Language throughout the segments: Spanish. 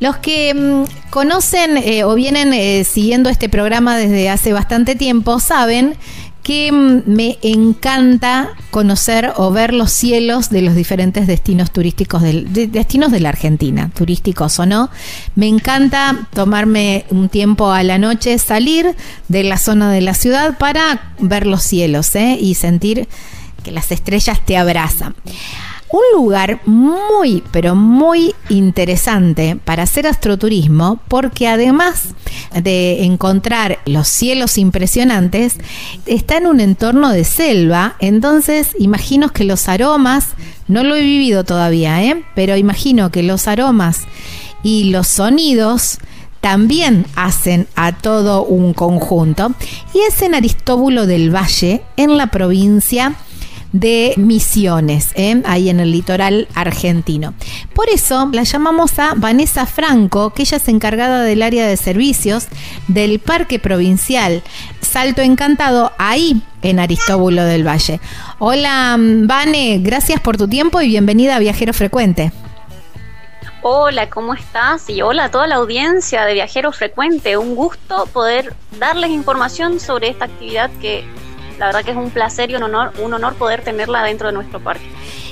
Los que mm, conocen eh, o vienen eh, siguiendo este programa desde hace bastante tiempo saben que mm, me encanta conocer o ver los cielos de los diferentes destinos turísticos, del, de, destinos de la Argentina, turísticos o no. Me encanta tomarme un tiempo a la noche, salir de la zona de la ciudad para ver los cielos ¿eh? y sentir que las estrellas te abrazan. Un lugar muy, pero muy interesante para hacer astroturismo porque además de encontrar los cielos impresionantes, está en un entorno de selva, entonces imagino que los aromas, no lo he vivido todavía, ¿eh? pero imagino que los aromas y los sonidos también hacen a todo un conjunto y es en Aristóbulo del Valle, en la provincia de Misiones, ¿eh? ahí en el litoral argentino. Por eso la llamamos a Vanessa Franco, que ella es encargada del área de servicios del Parque Provincial Salto Encantado, ahí en Aristóbulo del Valle. Hola, Vane, gracias por tu tiempo y bienvenida a Viajero Frecuente. Hola, ¿cómo estás? Y hola a toda la audiencia de Viajero Frecuente. Un gusto poder darles información sobre esta actividad que la verdad que es un placer y un honor, un honor poder tenerla dentro de nuestro parque.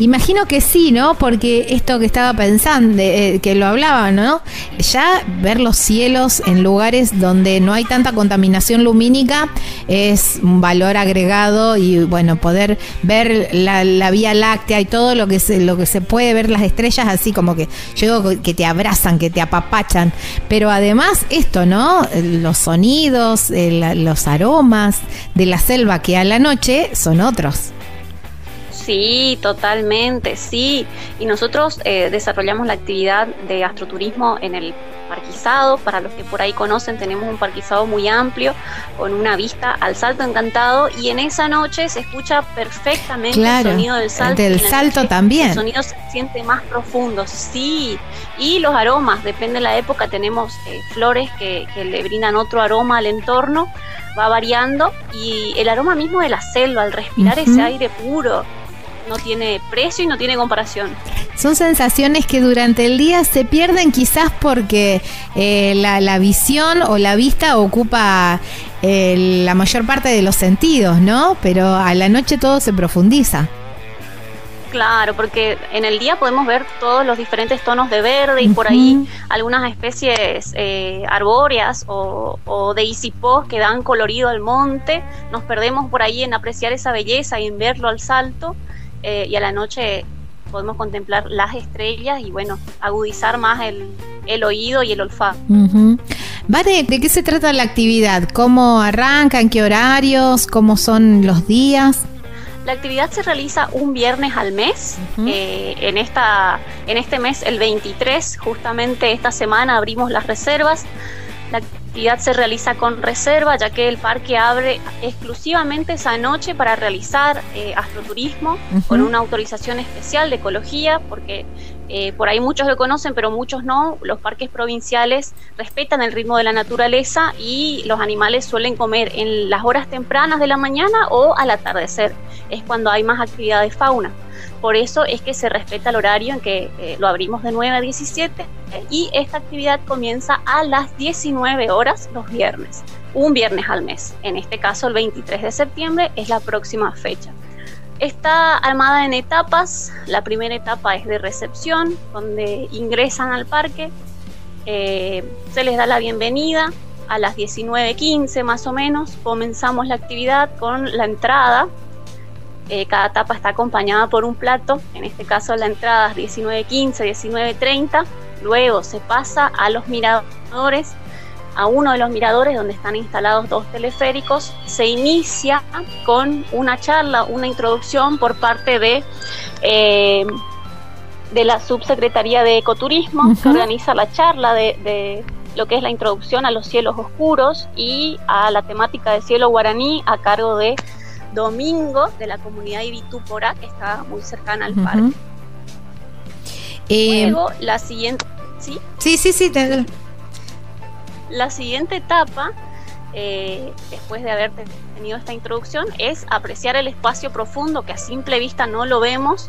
Imagino que sí, ¿no? Porque esto que estaba pensando, eh, que lo hablaba, ¿no? Ya ver los cielos en lugares donde no hay tanta contaminación lumínica es un valor agregado y bueno, poder ver la, Vía Láctea y todo lo que se, lo que se puede ver las estrellas así como que yo que te abrazan, que te apapachan, pero además esto, ¿no? Los sonidos, los aromas de la selva que a la noche son otros. Sí, totalmente, sí. Y nosotros eh, desarrollamos la actividad de astroturismo en el parquizado. Para los que por ahí conocen, tenemos un parquizado muy amplio con una vista al salto encantado y en esa noche se escucha perfectamente el sonido del salto. Del salto también. El sonido se siente más profundo, sí. Y los aromas, depende de la época, tenemos eh, flores que, le brindan otro aroma al entorno, va variando y el aroma mismo de la selva, al respirar ese aire puro, no tiene precio y no tiene comparación. Son sensaciones que durante el día se pierden quizás porque eh, la, visión o la vista ocupa eh, la mayor parte de los sentidos, ¿no? Pero a la noche todo se profundiza. Claro, porque en el día podemos ver todos los diferentes tonos de verde y por ahí algunas especies eh, arbóreas o, o, de isipós que dan colorido al monte. Nos perdemos por ahí en apreciar esa belleza y en verlo al salto. Eh, y a la noche podemos contemplar las estrellas y bueno, agudizar más el, oído y el olfato. Vale, ¿de qué se trata la actividad? ¿Cómo arranca? ¿En qué horarios? ¿Cómo son los días? La actividad se realiza un viernes al mes. Eh, en, esta, en este mes, el 23, justamente esta semana abrimos las reservas. La actividad se realiza con reserva, ya que el parque abre exclusivamente esa noche para realizar eh, astroturismo con una autorización especial de ecología, porque eh, por ahí muchos lo conocen, pero muchos no. Los parques provinciales respetan el ritmo de la naturaleza y los animales suelen comer en las horas tempranas de la mañana o al atardecer. Es cuando hay más actividad de fauna. Por eso es que se respeta el horario en que eh, lo abrimos de 9 a 17 y esta actividad comienza a las 19 horas los viernes, un viernes al mes. En este caso el 23 de septiembre es la próxima fecha. Está armada en etapas. La primera etapa es de recepción, donde ingresan al parque. Eh, se les da la bienvenida. A las 19.15 más o menos comenzamos la actividad con la entrada, eh, cada etapa está acompañada por un plato, en este caso la entrada es 19.15, 19.30. Luego se pasa a los miradores, a uno de los miradores donde están instalados dos teleféricos. Se inicia con una charla, una introducción por parte de eh, de la Subsecretaría de Ecoturismo, que organiza la charla de, lo que es la introducción a los cielos oscuros y a la temática de cielo guaraní a cargo de Domingo de la comunidad Ibitúpora, que está muy cercana al parque. Eh, Luego, la siguiente. ¿Sí? Sí, sí, sí. La siguiente etapa, eh, después de haber tenido esta introducción, es apreciar el espacio profundo que a simple vista no lo vemos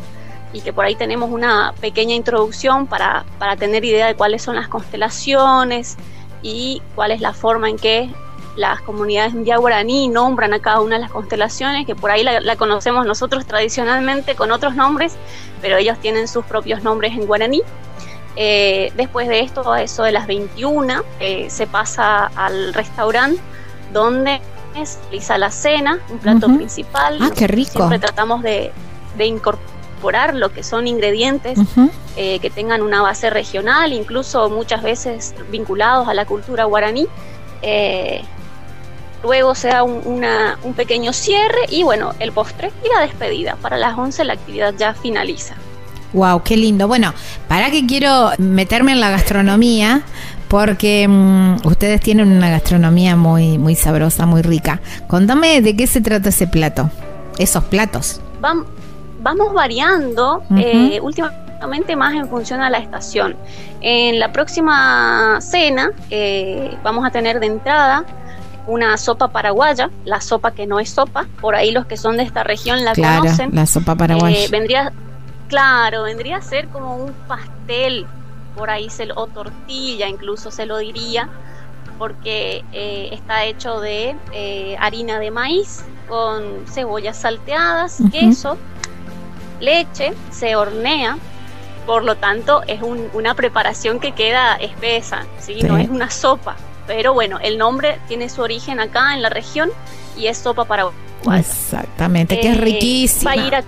y que por ahí tenemos una pequeña introducción para, para tener idea de cuáles son las constelaciones y cuál es la forma en que las comunidades en guaraní nombran a cada una de las constelaciones, que por ahí la, conocemos nosotros tradicionalmente con otros nombres, pero ellos tienen sus propios nombres en guaraní. Eh, después de esto, a eso de las 21, eh, se pasa al restaurante donde se realiza la cena, un plato principal. Ah, qué rico. Siempre tratamos de, incorporar lo que son ingredientes eh, que tengan una base regional, incluso muchas veces vinculados a la cultura guaraní. Luego se da un, un pequeño cierre y bueno, el postre y la despedida. Para las 11 la actividad ya finaliza. Wow, qué lindo. Bueno, para que quiero meterme en la gastronomía, porque mm, ustedes tienen una gastronomía muy, muy sabrosa, muy rica. Contame de qué se trata ese plato, esos platos. vamos variando, eh, últimamente más en función a la estación. En la próxima cena eh, vamos a tener de entrada una sopa paraguaya, la sopa que no es sopa, por ahí los que son de esta región la claro, conocen. La sopa paraguaya. Eh, vendría, claro, vendría a ser como un pastel, por ahí se o tortilla incluso se lo diría, porque eh, está hecho de eh, harina de maíz con cebollas salteadas, queso, leche, se hornea, por lo tanto es una preparación que queda espesa, ¿sí? no es una sopa. Pero bueno, el nombre tiene su origen acá en la región y es sopa paraguaya. Exactamente, que es eh, riquísima. Va a ir a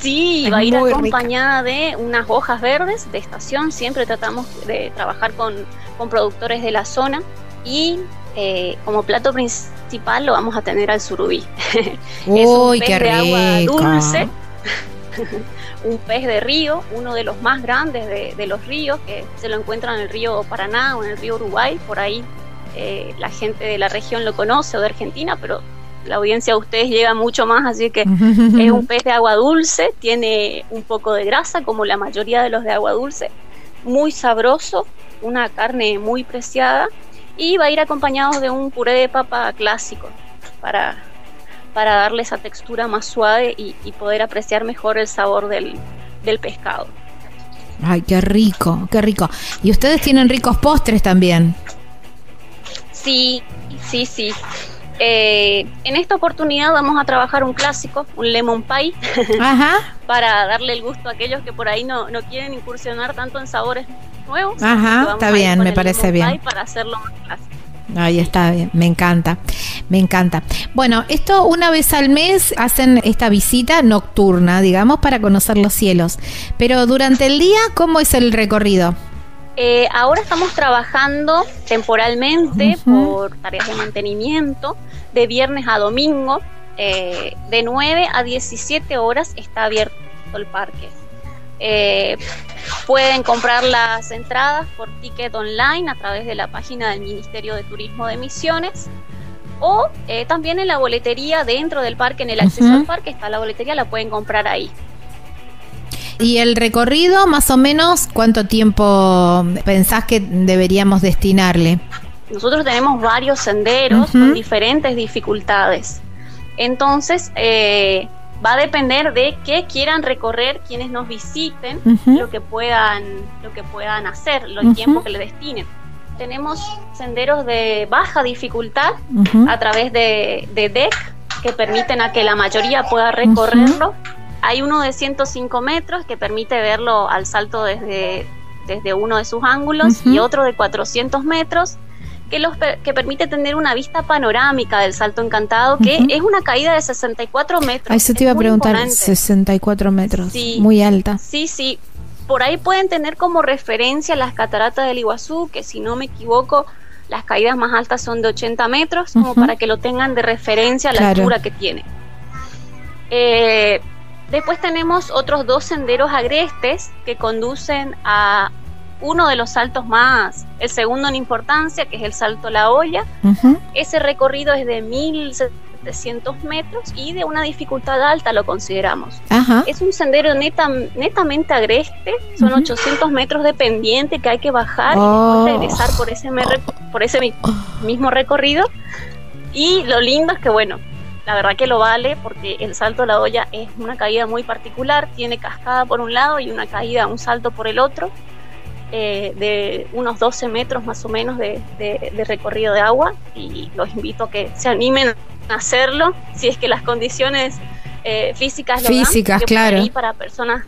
Sí, va a ir acompañada de unas hojas verdes de estación. Siempre tratamos de trabajar con, productores de la zona. Y eh, como plato principal lo vamos a tener al surubí. Uy, qué rico. agua dulce. un pez de río, uno de los más grandes de, los ríos, que se lo encuentra en el río Paraná o en el río Uruguay, por ahí eh, la gente de la región lo conoce o de Argentina, pero la audiencia de ustedes llega mucho más, así que es un pez de agua dulce, tiene un poco de grasa, como la mayoría de los de agua dulce, muy sabroso, una carne muy preciada y va a ir acompañado de un puré de papa clásico para para darle esa textura más suave y, poder apreciar mejor el sabor del, pescado. Ay, qué rico, qué rico. Y ustedes tienen ricos postres también. Sí, sí, sí. Eh, en esta oportunidad vamos a trabajar un clásico, un lemon pie, Ajá. para darle el gusto a aquellos que por ahí no, no quieren incursionar tanto en sabores nuevos. Ajá, está bien, me parece bien. Para hacerlo más clásico. Ahí está bien, me encanta, me encanta. Bueno, esto una vez al mes hacen esta visita nocturna, digamos, para conocer los cielos. Pero durante el día, ¿cómo es el recorrido? Eh, ahora estamos trabajando temporalmente por tareas de mantenimiento, de viernes a domingo, eh, de 9 a 17 horas está abierto el parque. Eh, pueden comprar las entradas por ticket online a través de la página del Ministerio de Turismo de Misiones o eh, también en la boletería dentro del parque, en el acceso al parque está la boletería, la pueden comprar ahí. ¿Y el recorrido, más o menos, cuánto tiempo pensás que deberíamos destinarle? Nosotros tenemos varios senderos con diferentes dificultades. Entonces, eh, va a depender de qué quieran recorrer quienes nos visiten, lo que puedan, lo que puedan hacer, el tiempo que le destinen. Tenemos senderos de baja dificultad a través de, de DEC que permiten a que la mayoría pueda recorrerlo. Hay uno de 105 metros que permite verlo al salto desde, desde uno de sus ángulos y otro de 400 metros que, los, que permite tener una vista panorámica del Salto Encantado, que es una caída de 64 metros. Ahí se te iba a preguntar, 64 metros, muy alta. Sí, sí. Por ahí pueden tener como referencia las cataratas del Iguazú, que si no me equivoco, las caídas más altas son de 80 metros, como para que lo tengan de referencia a la altura que tiene. Eh, Después tenemos otros dos senderos agrestes que conducen a uno de los saltos más, el segundo en importancia, que es el Salto La Olla. Ese recorrido es de 1700 metros y de una dificultad alta lo consideramos. Es un sendero netamente agreste, son 800 metros de pendiente que hay que bajar y oh. regresar por ese, por ese mismo recorrido. Y lo lindo es que, bueno, la verdad que lo vale porque el salto a la olla es una caída muy particular, tiene cascada por un lado y una caída, un salto por el otro. Eh, de unos 12 metros más o menos de, recorrido de agua y los invito a que se animen a hacerlo si es que las condiciones eh, físicas lo físicas claro por ahí para personas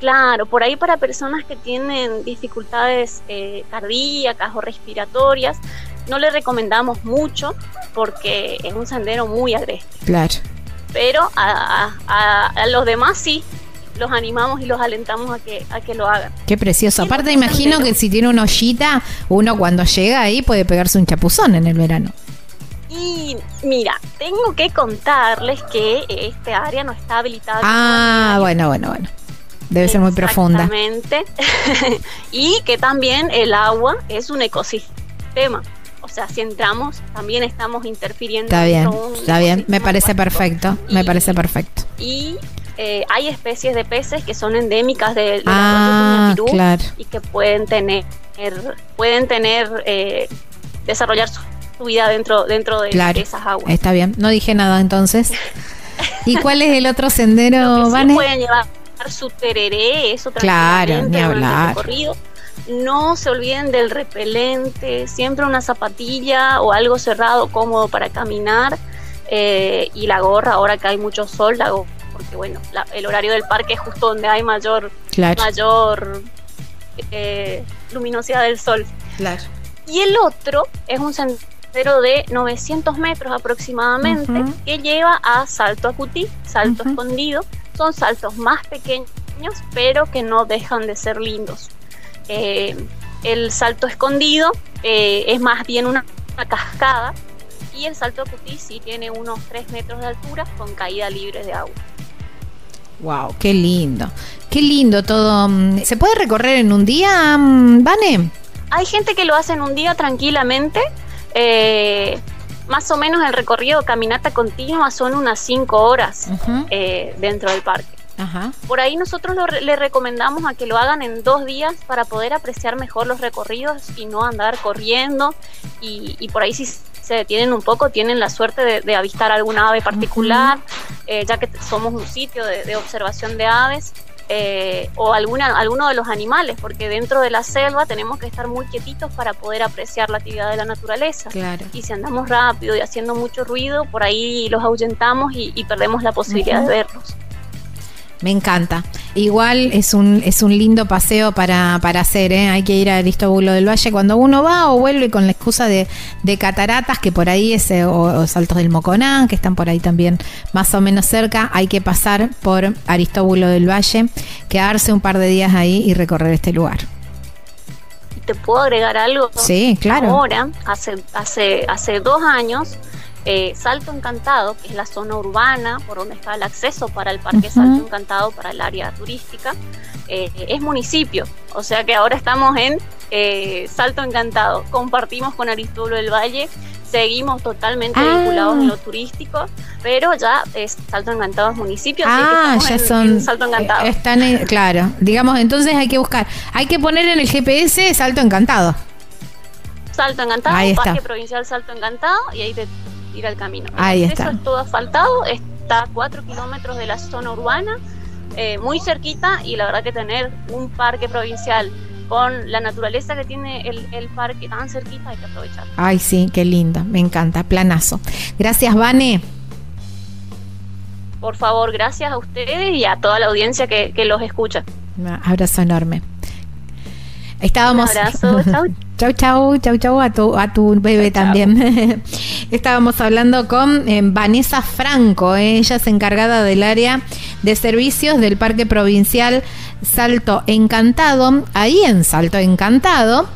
claro por ahí para personas que tienen dificultades eh, cardíacas o respiratorias no le recomendamos mucho porque es un sendero muy agreste. Claro. Pero a los demás sí los animamos y los alentamos a que, a que lo hagan. Qué precioso. Aparte, imagino que si tiene una ollita, uno cuando llega ahí puede pegarse un chapuzón en el verano. Y mira, tengo que contarles que este área no está habilitada. Ah, bueno, bueno, bueno. Debe ser muy profunda. Exactamente. y que también el agua es un ecosistema. O sea, si entramos, también estamos interfiriendo. Está bien, está bien. Me parece perfecto. me parece perfecto. Y eh, hay especies de peces que son endémicas de, de ah, y que pueden tener pueden tener eh, desarrollar su, vida dentro dentro de, esas aguas. Está bien, no dije nada entonces. ¿Y cuál es el otro sendero, Vane? pueden llevar su tereré, eso claro, ni hablar. No se olviden del repelente, siempre una zapatilla o algo cerrado cómodo para caminar. Eh, y la gorra, ahora que hay mucho sol, la gorra porque bueno, el horario del parque es justo donde hay mayor, mayor eh, luminosidad del sol. Y el otro es un sendero de 900 metros aproximadamente que lleva a Salto Acutí, Salto Escondido. Son saltos más pequeños, pero que no dejan de ser lindos. Eh, el salto escondido eh, es más bien una, cascada y el salto Acutí sí tiene unos 3 metros de altura con caída libre de agua. Wow, qué lindo. Qué lindo todo. ¿Se puede recorrer en un día, mm, Vane? Hay gente que lo hace en un día tranquilamente. Eh, más o menos el recorrido caminata continua son unas 5 horas eh, dentro del parque. Por ahí nosotros le recomendamos a que lo hagan en dos días para poder apreciar mejor los recorridos y no andar corriendo. Y, y por ahí si se detienen un poco, tienen la suerte de, avistar alguna ave particular, eh, ya que somos un sitio de, observación de aves. Eh, o alguna, alguno de los animales, porque dentro de la selva tenemos que estar muy quietitos para poder apreciar la actividad de la naturaleza. Y si andamos rápido y haciendo mucho ruido, por ahí los ahuyentamos y, perdemos la posibilidad de verlos. Me encanta. Igual es un, es un lindo paseo para, para hacer, ¿eh? hay que ir a Aristóbulo del Valle cuando uno va o vuelve con la excusa de, de cataratas, que por ahí es, eh, o, Saltos del Moconán, que están por ahí también más o menos cerca, hay que pasar por Aristóbulo del Valle, quedarse un par de días ahí y recorrer este lugar. ¿Te puedo agregar algo? Sí, claro. Ahora, hace, hace, hace dos años, eh, Salto Encantado, que es la zona urbana por donde está el acceso para el Parque Salto Encantado, para el área turística, eh, es municipio. O sea que ahora estamos en eh, Salto Encantado. Compartimos con Aristóbulo del Valle, seguimos totalmente ah. vinculados en lo turístico, pero ya es Salto Encantado es municipio. Ah, ya son. Salto Encantado. Están claro, digamos, entonces hay que buscar, hay que poner en el GPS Salto Encantado. Salto Encantado, Parque Provincial Salto Encantado, y ahí te ir al camino. Ahí está. Eso es todo asfaltado, está a 4 kilómetros de la zona urbana, eh, muy cerquita y la verdad que tener un parque provincial con la naturaleza que tiene el, parque tan cerquita hay que aprovechar. Ay, sí, qué lindo, me encanta, planazo. Gracias, Vane. Por favor, gracias a ustedes y a toda la audiencia que, que los escucha. Un abrazo enorme. Estábamos. Un abrazo, chau. Chau, chau, chau, chau a tu, a tu bebé también. Estábamos hablando con eh, Vanessa Franco, eh, ella es encargada del área de servicios del Parque Provincial Salto Encantado, ahí en Salto Encantado,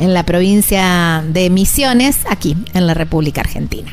en la provincia de Misiones, aquí en la República Argentina.